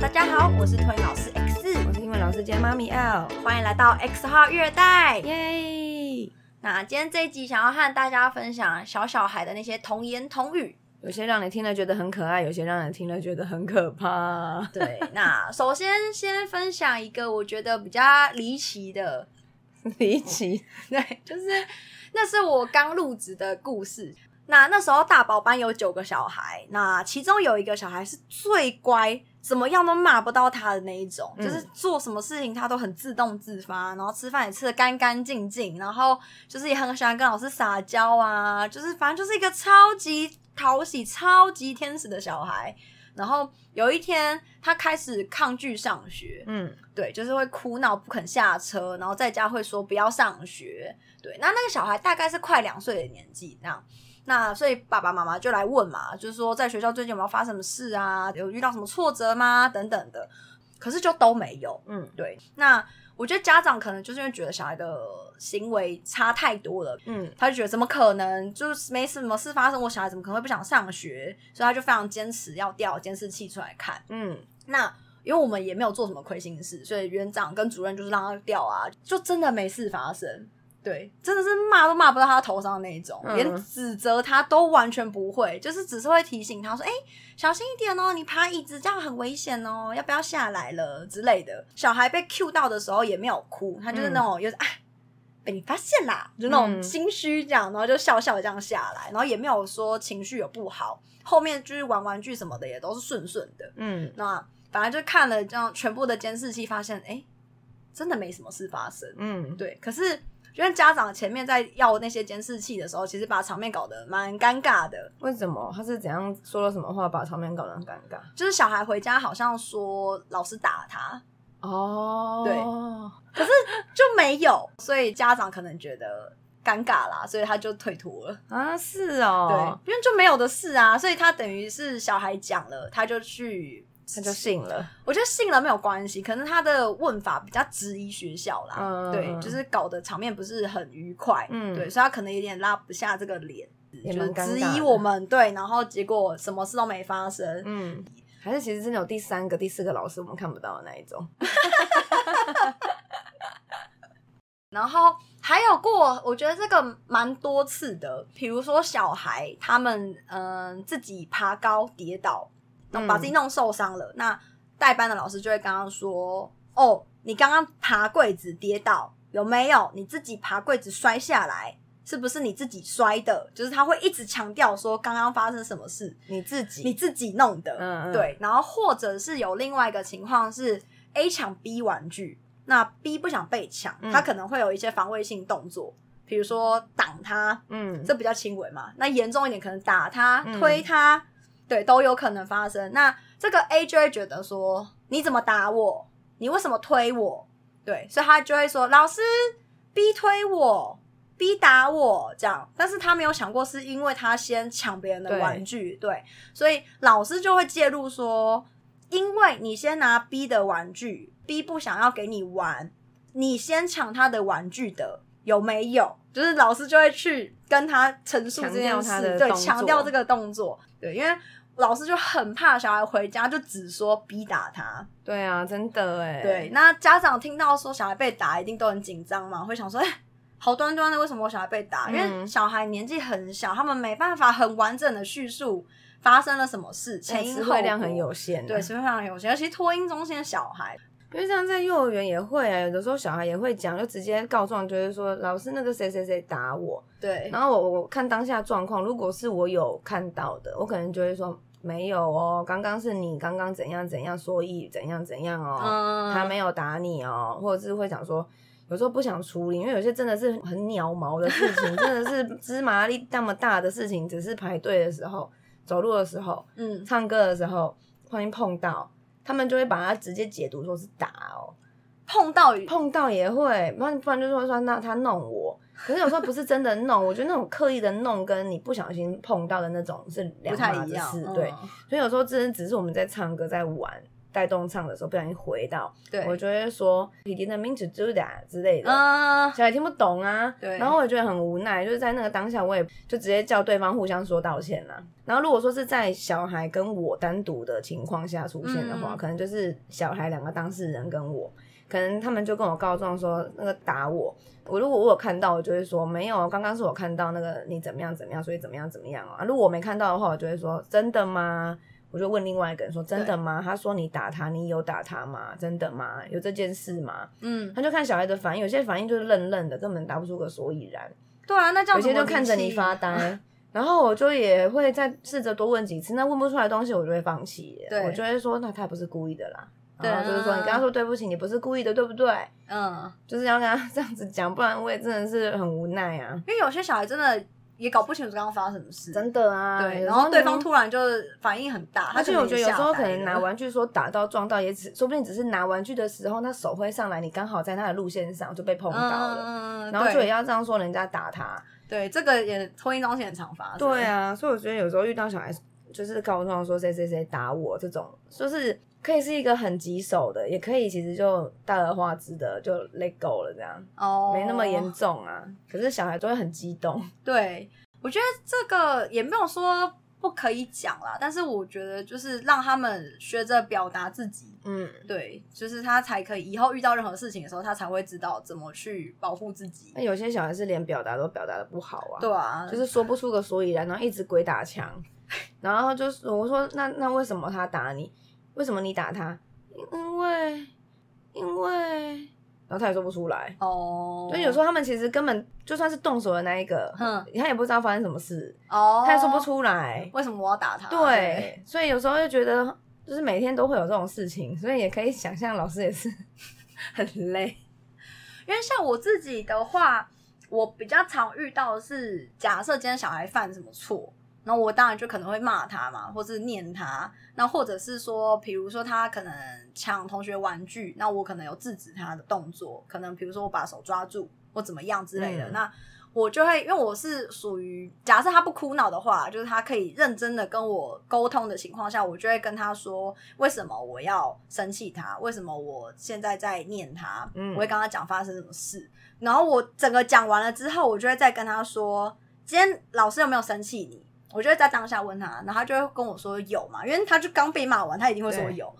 大家好，我是托英老师 X，我是英文老师兼妈咪 L，欢迎来到 X 号月代。耶！那今天这一集想要和大家分享小小孩的那些童言童语。有些让你听了觉得很可爱，有些让人听了觉得很可怕。对，那首先先分享一个我觉得比较离奇的，离奇，对，就是那是我刚入职的故事。那那时候大宝班有九个小孩，那其中有一个小孩是最乖，怎么样都骂不到他的那一种，嗯就是做什么事情他都很自动自发，然后吃饭也吃的干干净净，然后就是也很喜欢跟老师撒娇啊，就是反正就是一个超级讨喜、超级天使的小孩。然后有一天，他开始抗拒上学，嗯，对，就是会哭闹不肯下车，然后在家会说不要上学。对，那那个小孩大概是快两岁的年纪这样。那所以爸爸妈妈就来问嘛，就是说在学校最近有没有发生什么事啊？有遇到什么挫折吗？等等的。可是就都没有。嗯，对。那我觉得家长可能就是因为觉得小孩的行为差太多了，嗯，他就觉得怎么可能，就是没什么事发生，我小孩怎么可能会不想上学？所以他就非常坚持要调监视器出来看。嗯，那因为我们也没有做什么亏心事，所以园长跟主任就是让他调啊，就真的没事发生。对，真的是骂都骂不到他头上的那一种，嗯连指责他都完全不会，就是只是会提醒他说：“哎、小心一点哦，你爬椅子这样很危险哦，要不要下来了之类的。”小孩被 Q 到的时候也没有哭，他就是那种又是哎。被你发现啦，就那种嗯心虚这样，然后就笑笑地这样下来，然后也没有说情绪有不好，后面就是玩玩具什么的也都是顺顺的。嗯，那反正就看了这样全部的监视器，发现哎、诶真的没什么事发生。嗯，对，可是因为家长前面在要那些监视器的时候，其实把场面搞得蛮尴尬的。为什么他是怎样说了什么话把场面搞得很尴尬？就是小孩回家好像说老师打他，哦，对可是就没有，所以家长可能觉得尴尬啦，所以他就退脱了。啊，是哦对哦，，因为就没有的事啊，所以他等于是小孩讲了，他就去。他就信了，我觉得信了没有关系，可能他的问法比较质疑学校啦，嗯对，嗯就是搞得场面不是很愉快，嗯对，所以他可能有点拉不下这个脸，也就是质疑我们，对，然后结果什么事都没发生，嗯，还是其实真的有第三个、第四个老师我们看不到的那一种，然后还有过，我觉得这个蛮多次的，比如说小孩他们嗯、自己爬高跌倒，把自己弄受伤了，那代班的老师就会刚刚说：“哦，你刚刚爬柜子跌倒有没有？你自己爬柜子摔下来，是不是你自己摔的？”就是他会一直强调说刚刚发生什么事，你自己，你自己弄的，嗯嗯对。然后或者是有另外一个情况是 A 抢 B 玩具，那 B 不想被抢，嗯他可能会有一些防卫性动作，比如说挡他，嗯，这比较轻微嘛。那严重一点，可能打他、嗯推他，对，都有可能发生。那这个 A 就会觉得说，你怎么打我？你为什么推我？对，所以他就会说，老师 B 推我，B 打我这样。但是他没有想过，是因为他先抢别人的玩具，对，所以老师就会介入说，因为你先拿 B 的玩具，B 不想要给你玩，你先抢他的玩具的有没有？就是老师就会去跟他陈述这件事，对，强调这个动作，对，因为老师就很怕小孩回家就只说逼打他，对啊，真的哎，对，，那家长听到说小孩被打，一定都很紧张嘛，会想说，哎、好端端的，为什么我小孩被打？因为嗯小孩年纪很小，他们没办法很完整的叙述发生了什么事，前因后量很有限啊，对，词汇量很有限，尤其托婴中心的小孩，因为像在幼儿园也会啊，有的时候小孩也会讲，就直接告状，就是说老师那个谁谁谁打我，对，然后我我看当下状况，如果是我有看到的，我可能就会说没有哦，刚刚是你刚刚怎样怎样，所以怎样怎样哦，嗯他没有打你哦，或者是会讲说。有时候不想处理，因为有些真的是很鸟毛的事情，真的是芝麻粒那么大的事情，只是排队的时候、走路的时候、嗯，唱歌的时候，不小心碰到，他们就会把它直接解读说是打哦。碰到碰到也会，不然不然就是会说那他弄我。可是有时候不是真的弄，我觉得那种刻意的弄跟你不小心碰到的那种是两码子事，嗯对。所以有时候真的只是我们在唱歌在玩，带动唱的时候不小心回到，对，我就会说 “He didn't mean to do that” 之类的。嗯，小孩听不懂啊，对然后我也觉得很无奈，就是在那个当下，我也就直接叫对方互相说道歉啦。然后如果说是在小孩跟我单独的情况下出现的话，嗯可能就是小孩两个当事人跟我，可能他们就跟我告状说那个打我，我如果我有看到，我就会说没有，刚刚是我看到那个你怎么样怎么样，所以怎么样怎么样啊。如果我没看到的话，我就会说真的吗？我就问另外一个人说真的吗？他说你打他，你有打他吗？真的吗？有这件事吗？嗯，他就看小孩的反应，有些反应就是愣愣的，根本答不出个所以然；对啊，那这样有些就看着你发呆。然后我就也会再试着多问几次，那问不出来的东西，我就会放弃。对我就会说，那他也不是故意的啦。对然后就是说，你跟他说对不起，你不是故意的，对不对？嗯，就是要跟他 这样子讲，不然我也真的是很无奈啊。因为有些小孩真的也搞不清楚刚刚发生什么事，真的啊，对，然后对方突然就是反应很大，而且我觉得有时候可能拿，玩具说打到撞到，也只说不定只是拿玩具的时候，他手挥上来，你刚好在他的路线上就被碰到了，嗯，然后就对也要这样说人家打他。对这个也婚姻中也很常发生，对，啊，所以我觉得有时候遇到小孩就是告状说谁谁谁打我这种，就是可以是一个很棘手的，也可以其实就大而化之的就 let go 了，这样。哦，没那么严重啊。可是小孩都会很激动，对，我觉得这个也没有说不可以讲啦，但是我觉得就是让他们学着表达自己，嗯，对，就是他才可以以后遇到任何事情的时候，他才会知道怎么去保护自己。那。有些小孩是连表达都表达的不好啊，对啊，就是说不出个所以然，然后一直鬼打墙，然后就是我说那那为什么他打你？为什么你打他？因为因为，然后他也说不出来。哦，所以有时候他们其实根本就算是动手的那一个，嗯他也不知道发生什么事，哦，他也说不出来。为什么我要打他。对，所以有时候就觉得，就是每天都会有这种事情，所以也可以想象老师也是 很累。因为像我自己的话，我比较常遇到的是，假设今天小孩犯什么错，然后我当然就可能会骂他嘛，或是念他，那或者是说，比如说他可能抢同学玩具，那我可能有制止他的动作，可能比如说我把手抓住或怎么样之类的，嗯那。我就会，因为我是属于假设他不哭闹的话，就是他可以认真的跟我沟通的情况下，我就会跟他说为什么我要生气他，为什么我现在在念他，嗯我会跟他讲发生什么事，然后我整个讲完了之后，我就会再跟他说，今天老师有没有生气你？我就会在当下问他，然后他就会跟我说有嘛，因为他就刚被骂完，他一定会说有。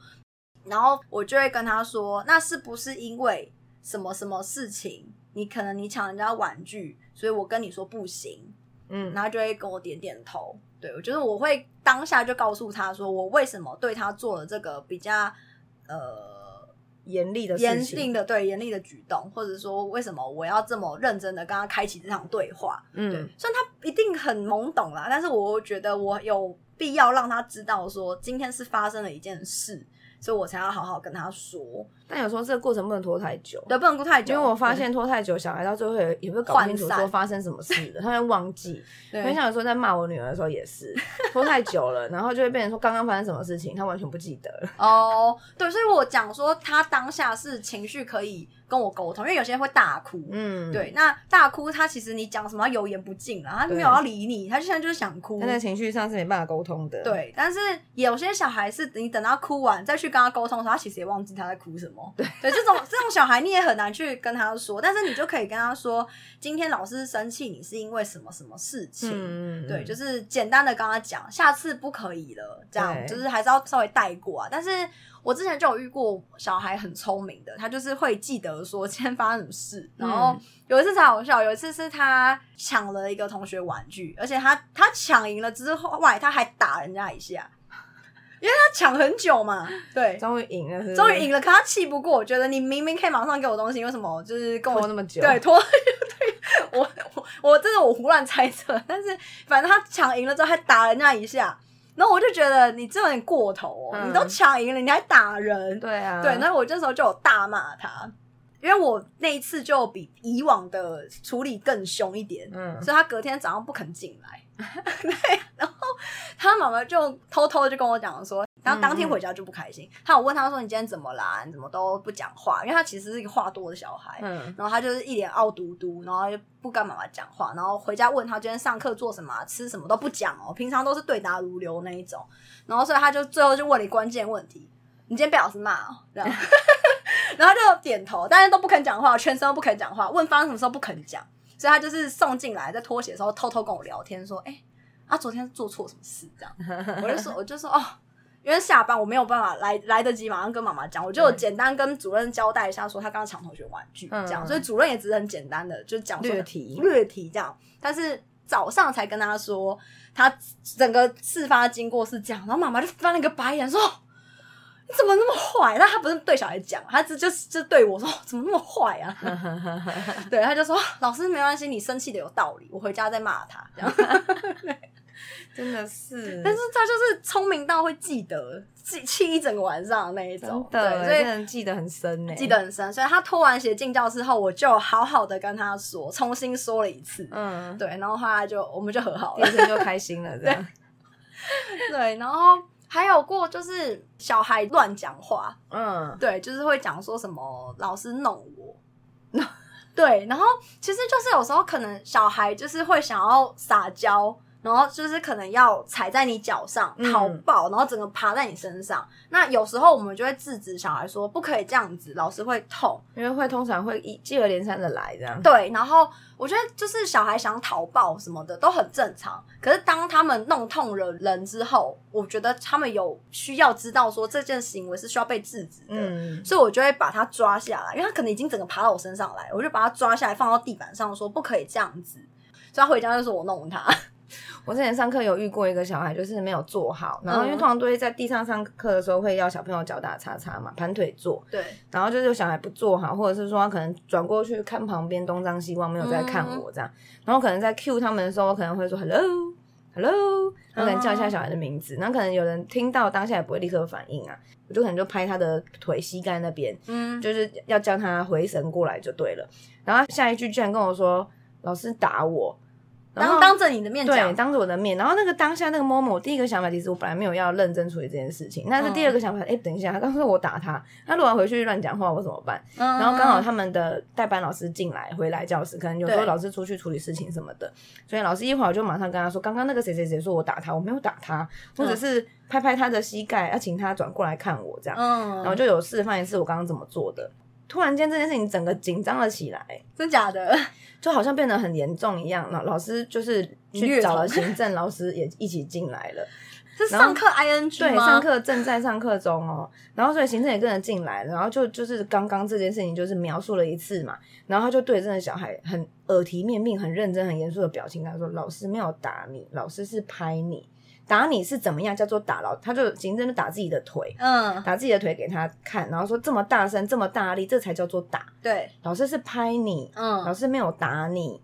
然后我就会跟他说，那是不是因为什么什么事情？你可能你抢人家玩具，所以我跟你说不行，嗯，然后就会跟我点点头。对，我觉得我会当下就告诉他说，我为什么对他做了这个比较呃严厉的严情。厉的对严厉的举动，或者说为什么我要这么认真的跟他开启这场对话？对嗯，，虽然他一定很懵懂啦，但是我觉得我有必要让他知道说今天是发生了一件事，所以我才要好好跟他说，但有时候这个过程不能拖太久。对，不能拖太久，因为我发现拖太久，小孩到最后也也会搞不清楚说发生什么事的，他会忘记。对，很像有时候在骂我女儿的时候也是拖太久了，然后就会变成说刚刚发生什么事情，他完全不记得了。哦，对，所以我讲说他当下是情绪可以跟我沟通，因为有些人会大哭，嗯，对，，那大哭他其实你讲什么油盐不进啦，他没有要理你，他现在就是想哭他。在情绪上是没办法沟通的。，对，但是有些小孩是你等他哭完再去跟他沟通的时候，他其实也忘记他在哭什么。对，对，这种这种小孩你也很难去跟他说，但是你就可以跟他说，今天老师生气你是因为什么什么事情。嗯，对，就是简单的跟他讲，下次不可以了，这样就是还是要稍微带过啊。但是我之前就有遇过小孩很聪明的，他就是会记得说今天发生什么事，然后嗯有一次才好笑，有一次是他抢了一个同学玩具，而且他他抢赢了之后，外他还打人家一下，因为他抢很久嘛，对。终于赢了是是，终于赢了，可他气不过，我觉得你明明可以马上给我东西，为什么就是跟我拖那么久。对，拖 对。我我我这是我胡乱猜测，但是反正他抢赢了之后还打人家一下，然后我就觉得你这有点过头哦，嗯。你都抢赢了，你还打人，对啊，对，那我这时候就有大骂他，因为我那一次就比以往的处理更凶一点，嗯。所以他隔天早上不肯进来，对，然后他妈妈就偷偷就跟我讲说，然后当天回家就不开心，他有问他说你今天怎么啦？你怎么都不讲话？因为他其实是一个话多的小孩，嗯，然后他就是一脸傲嘟嘟，然后就不跟妈妈讲话，然后回家问他今天上课做什么啊、吃什么都不讲哦，平常都是对答如流那一种，然后所以他就最后就问了一关键问题：你今天被老师骂哦，这样，然后他就点头，但是都不肯讲话，全身都不肯讲话，问发生什么时候不肯讲，所以他就是送进来，在脱鞋的时候偷偷跟我聊天，说，哎、啊，昨天做错什么事？这样，我就说，我就说，哦。因为下班我没有办法来来得及马上跟妈妈讲，我就简单跟主任交代一下，说他刚刚抢同学玩具这样，嗯所以主任也只是很简单的就讲说略提略提这样，但是早上才跟他说他整个事发经过是这样，然后妈妈就翻了个白眼说：“你怎么那么坏？”但他不是对小孩讲，他只就是就对我说：“怎么那么坏啊？” 对，他就说：“老师没关系，你生气的有道理，我回家再骂他。”这样，真的是，但是他就是聪明到会记得记气一整个晚上那一种，对，所以真的记得很深呢，记得很深。所以他脱完鞋进教室后，我就好好的跟他说，重新说了一次。嗯，对，然后后来就我们就和好了第二。天就开心了，这样，对，然后还有过就是小孩乱讲话，嗯，对，就是会讲说什么老师弄我。对，然后其实就是有时候可能小孩就是会想要撒娇，然后就是可能要踩在你脚上嗯讨抱，然后整个爬在你身上。那有时候我们就会制止小孩说不可以这样子，老师会痛。因为会通常会一接二连三的来这样，对，然后我觉得就是小孩想逃抱什么的都很正常，可是当他们弄痛了人之后，我觉得他们有需要知道说这件行为是需要被制止的，嗯，所以我就会把他抓下来，因为他可能已经整个爬到我身上来，我就把他抓下来放到地板上，说不可以这样子。所以他回家就说我弄他，我之前上课有遇过一个小孩，就是没有坐好，然后因为嗯。通常都会在地上上课的时候会要小朋友脚打叉叉嘛，盘腿坐，对，然后就是有小孩不坐好，或者是说他可能转过去看旁边东张西望，没有在看我这样，然后可能在 cue 他们的时候，我可能会说 hello hello，然后可能叫一下小孩的名字，然后可能有人听到当下也不会立刻反应啊，我就可能就拍他的腿膝盖那边，嗯，就是要叫他回神过来就对了，然后他下一句居然跟我说老师打我，当当着你的面对，讲，当着我的面，然后那个当下那个 moment，我第一个想法其实我本来没有要认真处理这件事情，但是第二个想法，哎、等一下，他刚说我打他，他如果回去乱讲话，我怎么办？嗯。然后刚好他们的代班老师进来回来教室，可能有时候老师出去处理事情什么的，所以老师一会儿就马上跟他说，刚刚那个谁谁谁说我打他，我没有打他，或者是拍拍他的膝盖，要请他转过来看我这样，嗯，然后就有示范一次我刚刚怎么做的。突然间这件事情整个紧张了起来，真假的，就好像变得很严重一样。老老师就是去找了行政老师也一起进来了，是上课 ing 对，上课正在上课中哦，然后所以行政也跟着进来了，然后就就是刚刚这件事情就是描述了一次嘛，然后他就对这个小孩很耳提面命、很认真、很严肃的表情，他说：“老师没有打你，老师是拍你，打你是怎么样叫做打老？”他就行政就打自己的腿。嗯，打自己的腿给他看，然后说这么大声、这么大力，这才叫做打。对，老师是拍你，嗯老嗯，师没有打你，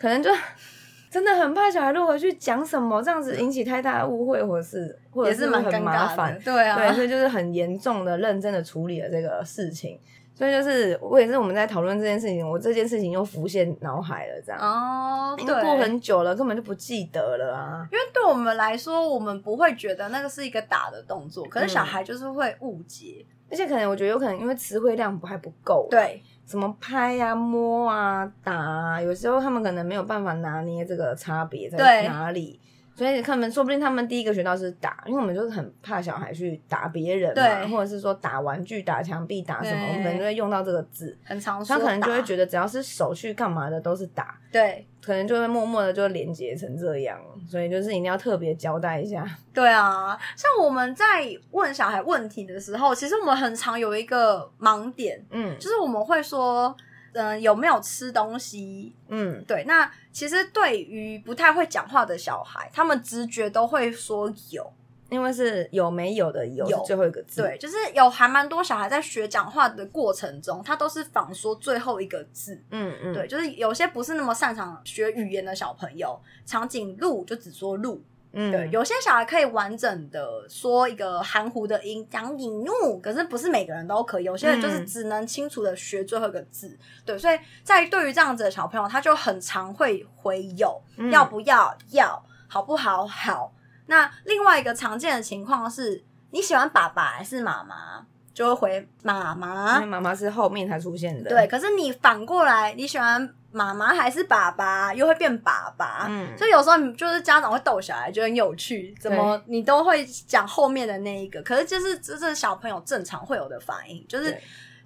可能就 真的很怕小孩如果回去讲什么，这样子引起太大的误会，或者是或者是蛮很麻烦的，。对啊，对，所以就是很严重的、认真的处理了这个事情。所以就是我也是我们在讨论这件事情，我这件事情又浮现脑海了，这样。哦，对，因为过很久了，根本就不记得了啊。因为对我们来说，我们不会觉得那个是一个打的动作，可是小孩就是会误解。而且可能我觉得有可能因为词汇量不还不够，，对，什么拍啊、摸啊、打啊，有时候他们可能没有办法拿捏这个差别在哪里。所以他们说不定他们第一个学到是打，因为我们就是很怕小孩去打别人嘛，对或者是说打玩具、打墙壁、打什么，我们可能就会用到这个字。很常说他可能就会得觉得只要是手去干嘛的都是打，对可能就会默默的就连接成这样，所以就是一定要特别交代一下。对啊。像我们在问小孩问题的时候，其实我们很常有一个盲点，嗯就是我们会说，嗯、有没有吃东西？嗯，对，那其实对于不太会讲话的小孩，他们直觉都会说有。因为是有没有的有有是最后一个字，对，就是有还蛮多小孩在学讲话的过程中，他都是仿说最后一个字。嗯嗯，对，就是有些不是那么擅长学语言的小朋友，长颈鹿就只说鹿。嗯。对，有些小孩可以完整的说一个含糊的音，讲引怒，可是不是每个人都可以，有些人就是嗯。只能清楚的学最后一个字。对，所以在对于这样子的小朋友，他就很常会回有，嗯。要不要，要，好不好，好。那另外一个常见的情况是，你喜欢爸爸还是妈妈，就会回妈妈。因为妈妈是后面才出现的，对，，可是你反过来，你喜欢妈妈还是爸爸，又会变爸爸，嗯。所以有时候你就是家长会逗小孩，就很有趣，怎么你都会讲后面的那一个，可是就是这是小朋友正常会有的反应，就是对。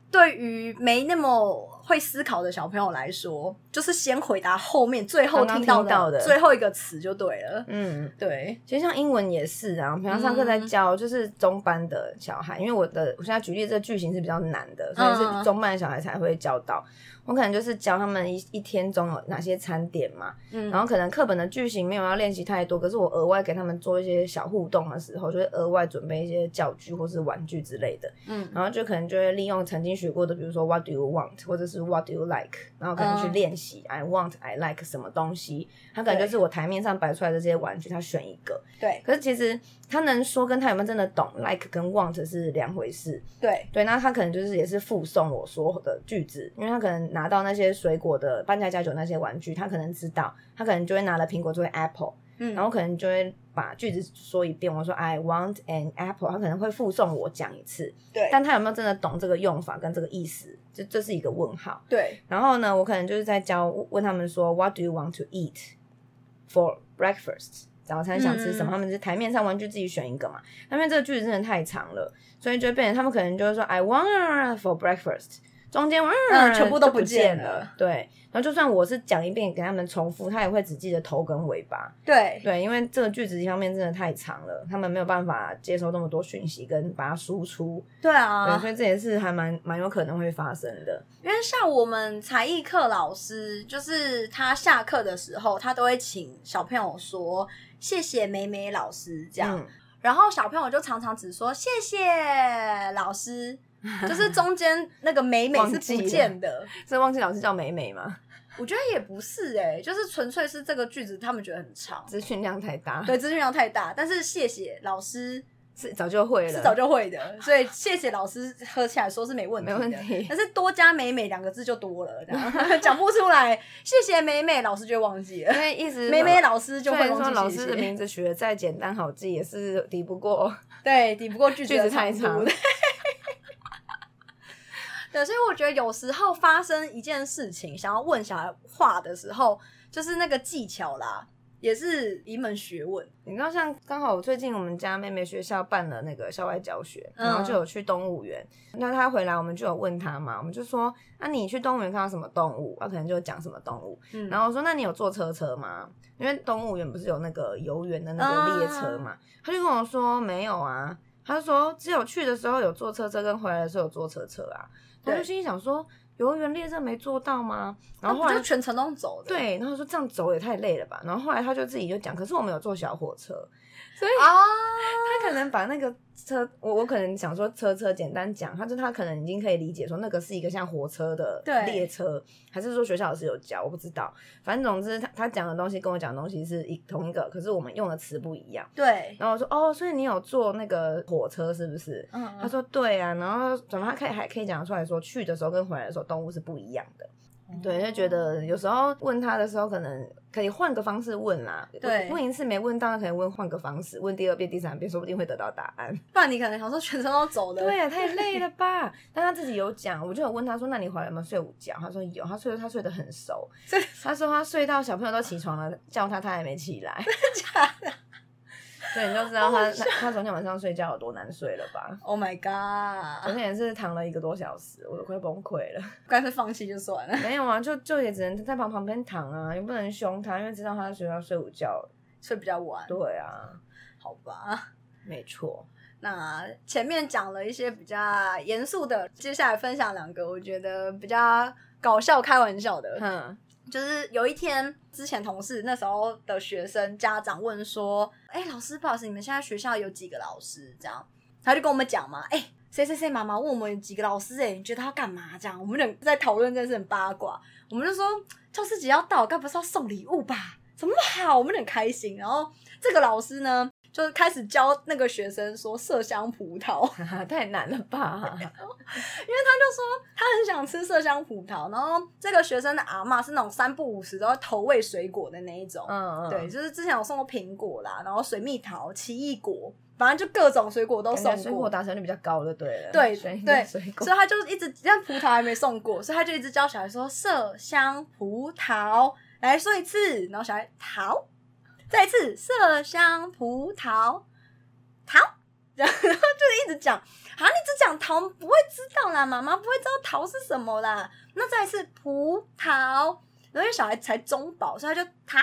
对于没那么会思考的小朋友来说，就是先回答后面最后听到的最后一个词就对了，嗯，对，其实像英文也是啊，平常上课在教就是中班的小孩，因为我的我现在举例这个句型是比较难的，所以嗯是中班的小孩才会教到。我可能就是教他们一一天中有哪些餐点嘛，嗯。然后可能课本的句型没有要练习太多，可是我额外给他们做一些小互动的时候，就会额外准备一些教具或是玩具之类的，嗯。然后就可能就会利用曾经学过的，比如说 What do you want，或者是 What do you like，然后可能去嗯。练习、I want I like 什么东西，他可能就是我台面上摆出来的这些玩具，他选一个。对。可是其实他能说跟他有没有真的懂 like 跟 want 是两回事。对，对，那他可能就是也是附送我说的句子，因为他可能拿到那些水果的搬家家酒那些玩具，他可能知道，他可能就会拿了苹果作为 apple，嗯然后可能就会把句子说一遍。我说 I want an apple，他可能会附送我讲一次，对但他有没有真的懂这个用法跟这个意思，这这是一个问号。对，然后呢，我可能就是在教问他们说，What do you want to eat for breakfast？早餐想吃什么？嗯他们是台面上玩具自己选一个嘛。那因为这个句子真的太长了，所以就变成他们可能就会说 I want for breakfast，中间嗯全部都不不见了了。对，然后就算我是讲一遍给他们重复，他也会只记得头跟尾巴。对，对，因为这个句子一方面真的太长了，他们没有办法接收那么多讯息跟把它输出。对对，啊所，以这也是还蛮蛮有可能会发生的。因为像我们才艺课老师，就是他下课的时候，他都会请小朋友说谢谢美美老师这样，嗯然后小朋友就常常只说谢谢老师，就是中间那个美美是不见的。这忘记老师叫美美吗？我觉得也不是哎、就是纯粹是这个句子他们觉得很长，资讯量太大，对，资讯量太大。但是谢谢老师是早就会了，是早就会的，所以谢谢老师合起来说是没问题的。没问题但是多加美美两个字就多了，这样 讲不出来。谢谢美美老师就忘记了因，为一直 美美老师就会忘记说老师的名字取得再简单好记，也是敌不过对，抵不过句子句子太长。对，所以我觉得有时候发生一件事情，想要问小孩话的时候，就是那个技巧啦，也是一门学问。你知道，像刚好最近我们家妹妹学校办了那个校外教学，然后嗯就有去动物园。那她回来，我们就有问她嘛，我们就说：“那、你去动物园看到什么动物？”她可能就讲什么动物。嗯然后我说：“那你有坐车车吗？因为动物园不是有那个游园的那个列车嘛？”她就跟我说：“没有啊。”她说：“只有去的时候有坐车车，跟回来的时候有坐车车啊。”然后就心里想说：“游园列车没坐到吗？”然后后来就全程都走的？对，然后说这样走也太累了吧。然后后来他就自己就讲，可是我们有坐小火车，所以啊，他可能把那个车，我我可能想说车车简单讲，他就他可能已经可以理解说那个是一个像火车的列车，还是说学校老师有教，我不知道。反正总之他他讲的东西跟我讲的东西是一同一个，可是我们用的词不一样。对，然后我说哦，所以你有坐那个火车是不是？嗯，他说对啊，然后怎么他可以还可以讲出来说去的时候跟回来的时候动物是不一样的。对，就觉得有时候问他的时候，可能可以换个方式问啦。对问一次没问到，那可以问换个方式，问第二遍、第三遍，说不定会得到答案。不然你可能想说全程都走了，对呀、太累了吧？但他自己有讲，我就有问他说：“那你回来有没有睡午觉？”他说有，他睡他睡得很熟。他说他睡到小朋友都起床了，叫他他还没起来。对，你就知道他他他昨天晚上睡觉有多难睡了吧？，Oh my god，昨天也是躺了一个多小时，我都快崩溃了。干脆放弃就算了，没有啊，就就也只能在旁旁边躺啊，也不能凶他，因为知道他在学校睡午觉。睡比较晚，对啊，好吧。没错。那前面讲了一些比较严肃的，接下来分享两个我觉得比较搞笑、开玩笑的。哼，就是有一天，之前同事那时候的学生家长问说：“哎、老师，不好意思，你们现在学校有几个老师？”这样，他就跟我们讲嘛：“哎、谁谁谁妈妈问我们有几个老师、哎，你觉得他要干嘛？”这样，我们俩在讨论这件事很八卦。我们就说，教师节要到，该不是要送礼物吧？怎么那么好？我们很开心。然后这个老师呢，就开始教那个学生说麝香葡萄，太难了吧？因为他就说他很想吃麝香葡萄，然后这个学生的阿妈是那种三不五时都要投喂水果的那一种，嗯嗯，对，就是之前有送过苹果啦，然后水蜜桃、奇异果，反正就各种水果都送过。水果达成率比较高就，对了。对对，所以他就一直，但葡萄还没送过，所以他就一直教小孩说麝香葡萄，来说一次，然后小孩桃，再一次麝香葡萄桃，然后就是一直讲，啊，你只讲桃不会知道啦，妈妈不会知道桃是什么啦，那再是葡萄，然后小孩才中饱，所以他就桃，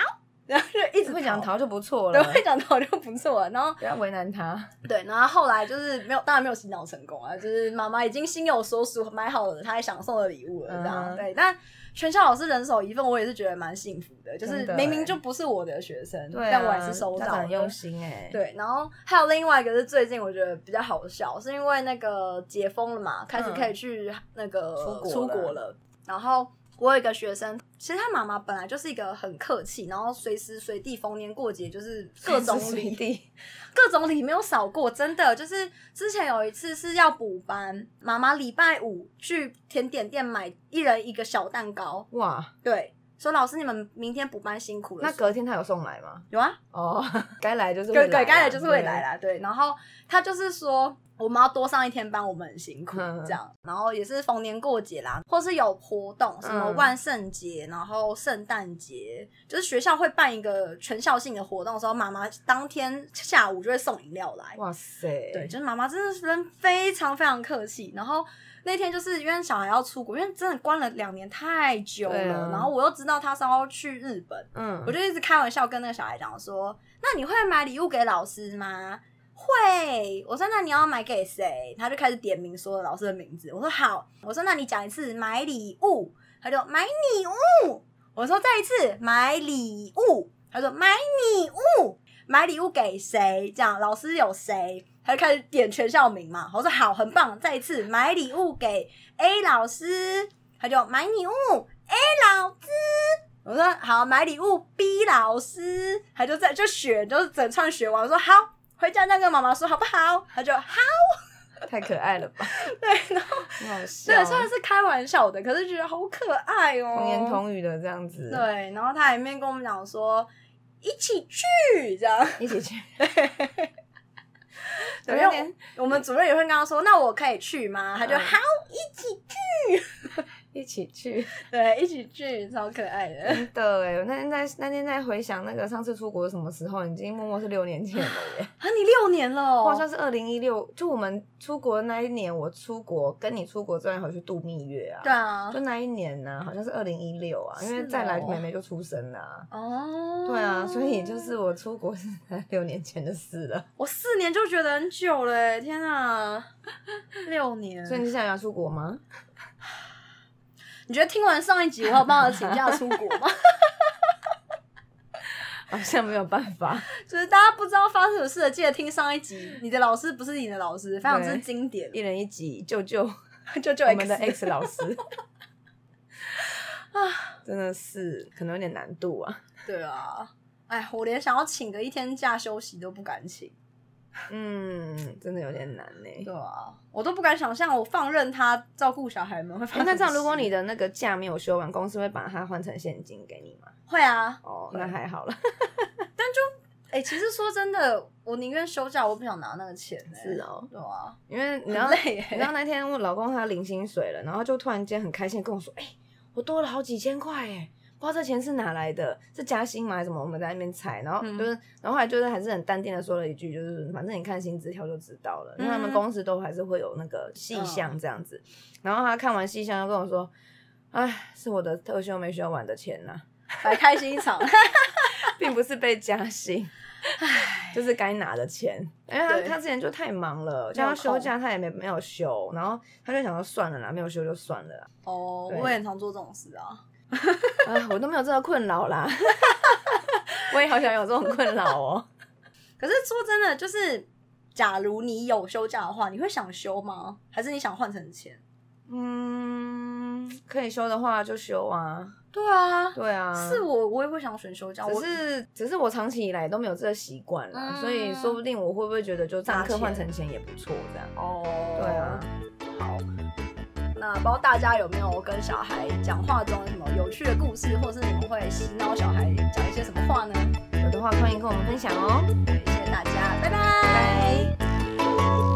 然后就一直会讲逃就不错对，了，会讲逃就不错了，然后不要为难他。对，然后后来就是没有，当然没有洗脑成功啊，就是妈妈已经心有所属，买好了她想送的礼物了，这样、嗯对。但全校老师人手一份，我也是觉得蛮幸福的，就是明明欸就不是我的学生，对啊，但我还是收到很用。心哎。，对，然后还有另外一个是最近我觉得比较好笑，是因为那个解封了嘛，开始可以去那个出国出了国了。然后我有一个学生，其实他妈妈本来就是一个很客气，然后随时随地逢年过节就是各种礼随地。各种礼没有少过，真的就是之前有一次是要补班，妈妈礼拜五去甜点店买一人一个小蛋糕，哇，对，说老师你们明天补班辛苦了。那隔天他有送来吗？有啊，哦，该来就是会对对，该来就是会来对啦，对。然后他就是说，我们要多上一天班，我们很辛苦嗯这样。然后也是逢年过节啦，或是有活动，什么嗯万圣节，然后圣诞节，就是学校会办一个全校性的活动的时候，妈妈当天下午就会送饮料来。哇塞，对，就是妈妈真的是人非常非常客气。然后那天就是因为小孩要出国，因为真的关了两年太久了，啊然后我又知道他是要去日本，嗯我，就一直开玩笑跟那个小孩讲说：“那你会买礼物给老师吗？”会。我说：“那你要买给谁？”他就开始点名说老师的名字。我说：“好。”我说：“那你讲一次买礼物。”他就买礼物。我说：“再一次买礼物。”他说：“买礼物。”买礼物给谁？这样老师有谁？他就开始点全校名嘛。我说好，很棒，再一次买礼物给 A 老师，他就买礼物 A 老师。我说好，买礼物 B 老师，他就在就选，就是整串选完。我说好，回家再跟妈妈说好不好？他就好，太可爱了吧？对，然后对，虽然是开玩笑的，可是觉得好可爱哦，童言童语的这样子，，对，然后他还面跟我们讲说一起去这样。一起去，对，因有我们主任也会跟他说，那我可以去吗？他就嗯好，一起去，一起去，对，一起去，超可爱的。真的哎！我那天在那天在回想那个上次出国什么时候，已经默默是六年前了耶。啊，你六年了我好像哦，是二零一六，就我们出国的那一年，我出国跟你出国之后回去度蜜月啊。对啊就，那一年呢、好像是二零一六啊，因为再来哦妹妹就出生了、啊。哦，对啊，所以就是我出国是在 六年前的事了。我四年就觉得很久了耶，天啊，六年。所以你现在要出国吗？你觉得听完上一集，我有帮我请假出国吗？好像没有办法。就是大家不知道发生什么事的，记得听上一集。你的老师不是你的老师，非常之对经典。一人一集，救救 救救我们的 X X 老师 啊，真的是可能有点难度啊。对啊，哎，我连想要请个一天假休息都不敢请。嗯，真的有点难呢、对啊，我都不敢想象，我放任他照顾小孩们会发哎、生什么事。那这样，如果你的那个假没有休完，公司会把它换成现金给你吗？会啊，哦，那还好了。但就哎、其实说真的，我宁愿休假，我不想拿那个钱、欸。是哦对啊，因为你知道，你知道那天我老公他领薪水了，然后就突然间很开心跟我说：“哎、我多了好几千块哎，不知道这钱是哪来的，是加薪吗还是什么？”我们在那边猜，然后嗯就是，然后后来就是还是很淡定的说了一句，就是反正你看薪资条就知道了，因为他们嗯公司都还是会有那个细项这样子。然后他看完细项又跟我说：“哎，是我的特休没休完的钱呐、白开心一场。并不是被加薪。”就是该拿的钱，因为他他之前就太忙了，没有叫他休假他也没没有休，然后他就想说算了啦，没有休就算了啦，哦，我也很常做这种事啊。啊，我都没有这个困扰啦，我也好想有这种困扰哦。可是说真的，就是假如你有休假的话，你会想休吗？还是你想换成钱？嗯，可以休的话就休啊，对啊，对啊，是我我也会想选休假，我只是只是我长期以来都没有这个习惯啦，嗯所以说不定我会不会觉得就上课换成钱也不错这样。哦，对啊，好。那不知道大家有没有跟小孩讲话中有什么有趣的故事，或是你们会洗脑小孩讲一些什么话呢？有的话欢迎跟我们分享哦。对，谢谢大家，拜拜。拜。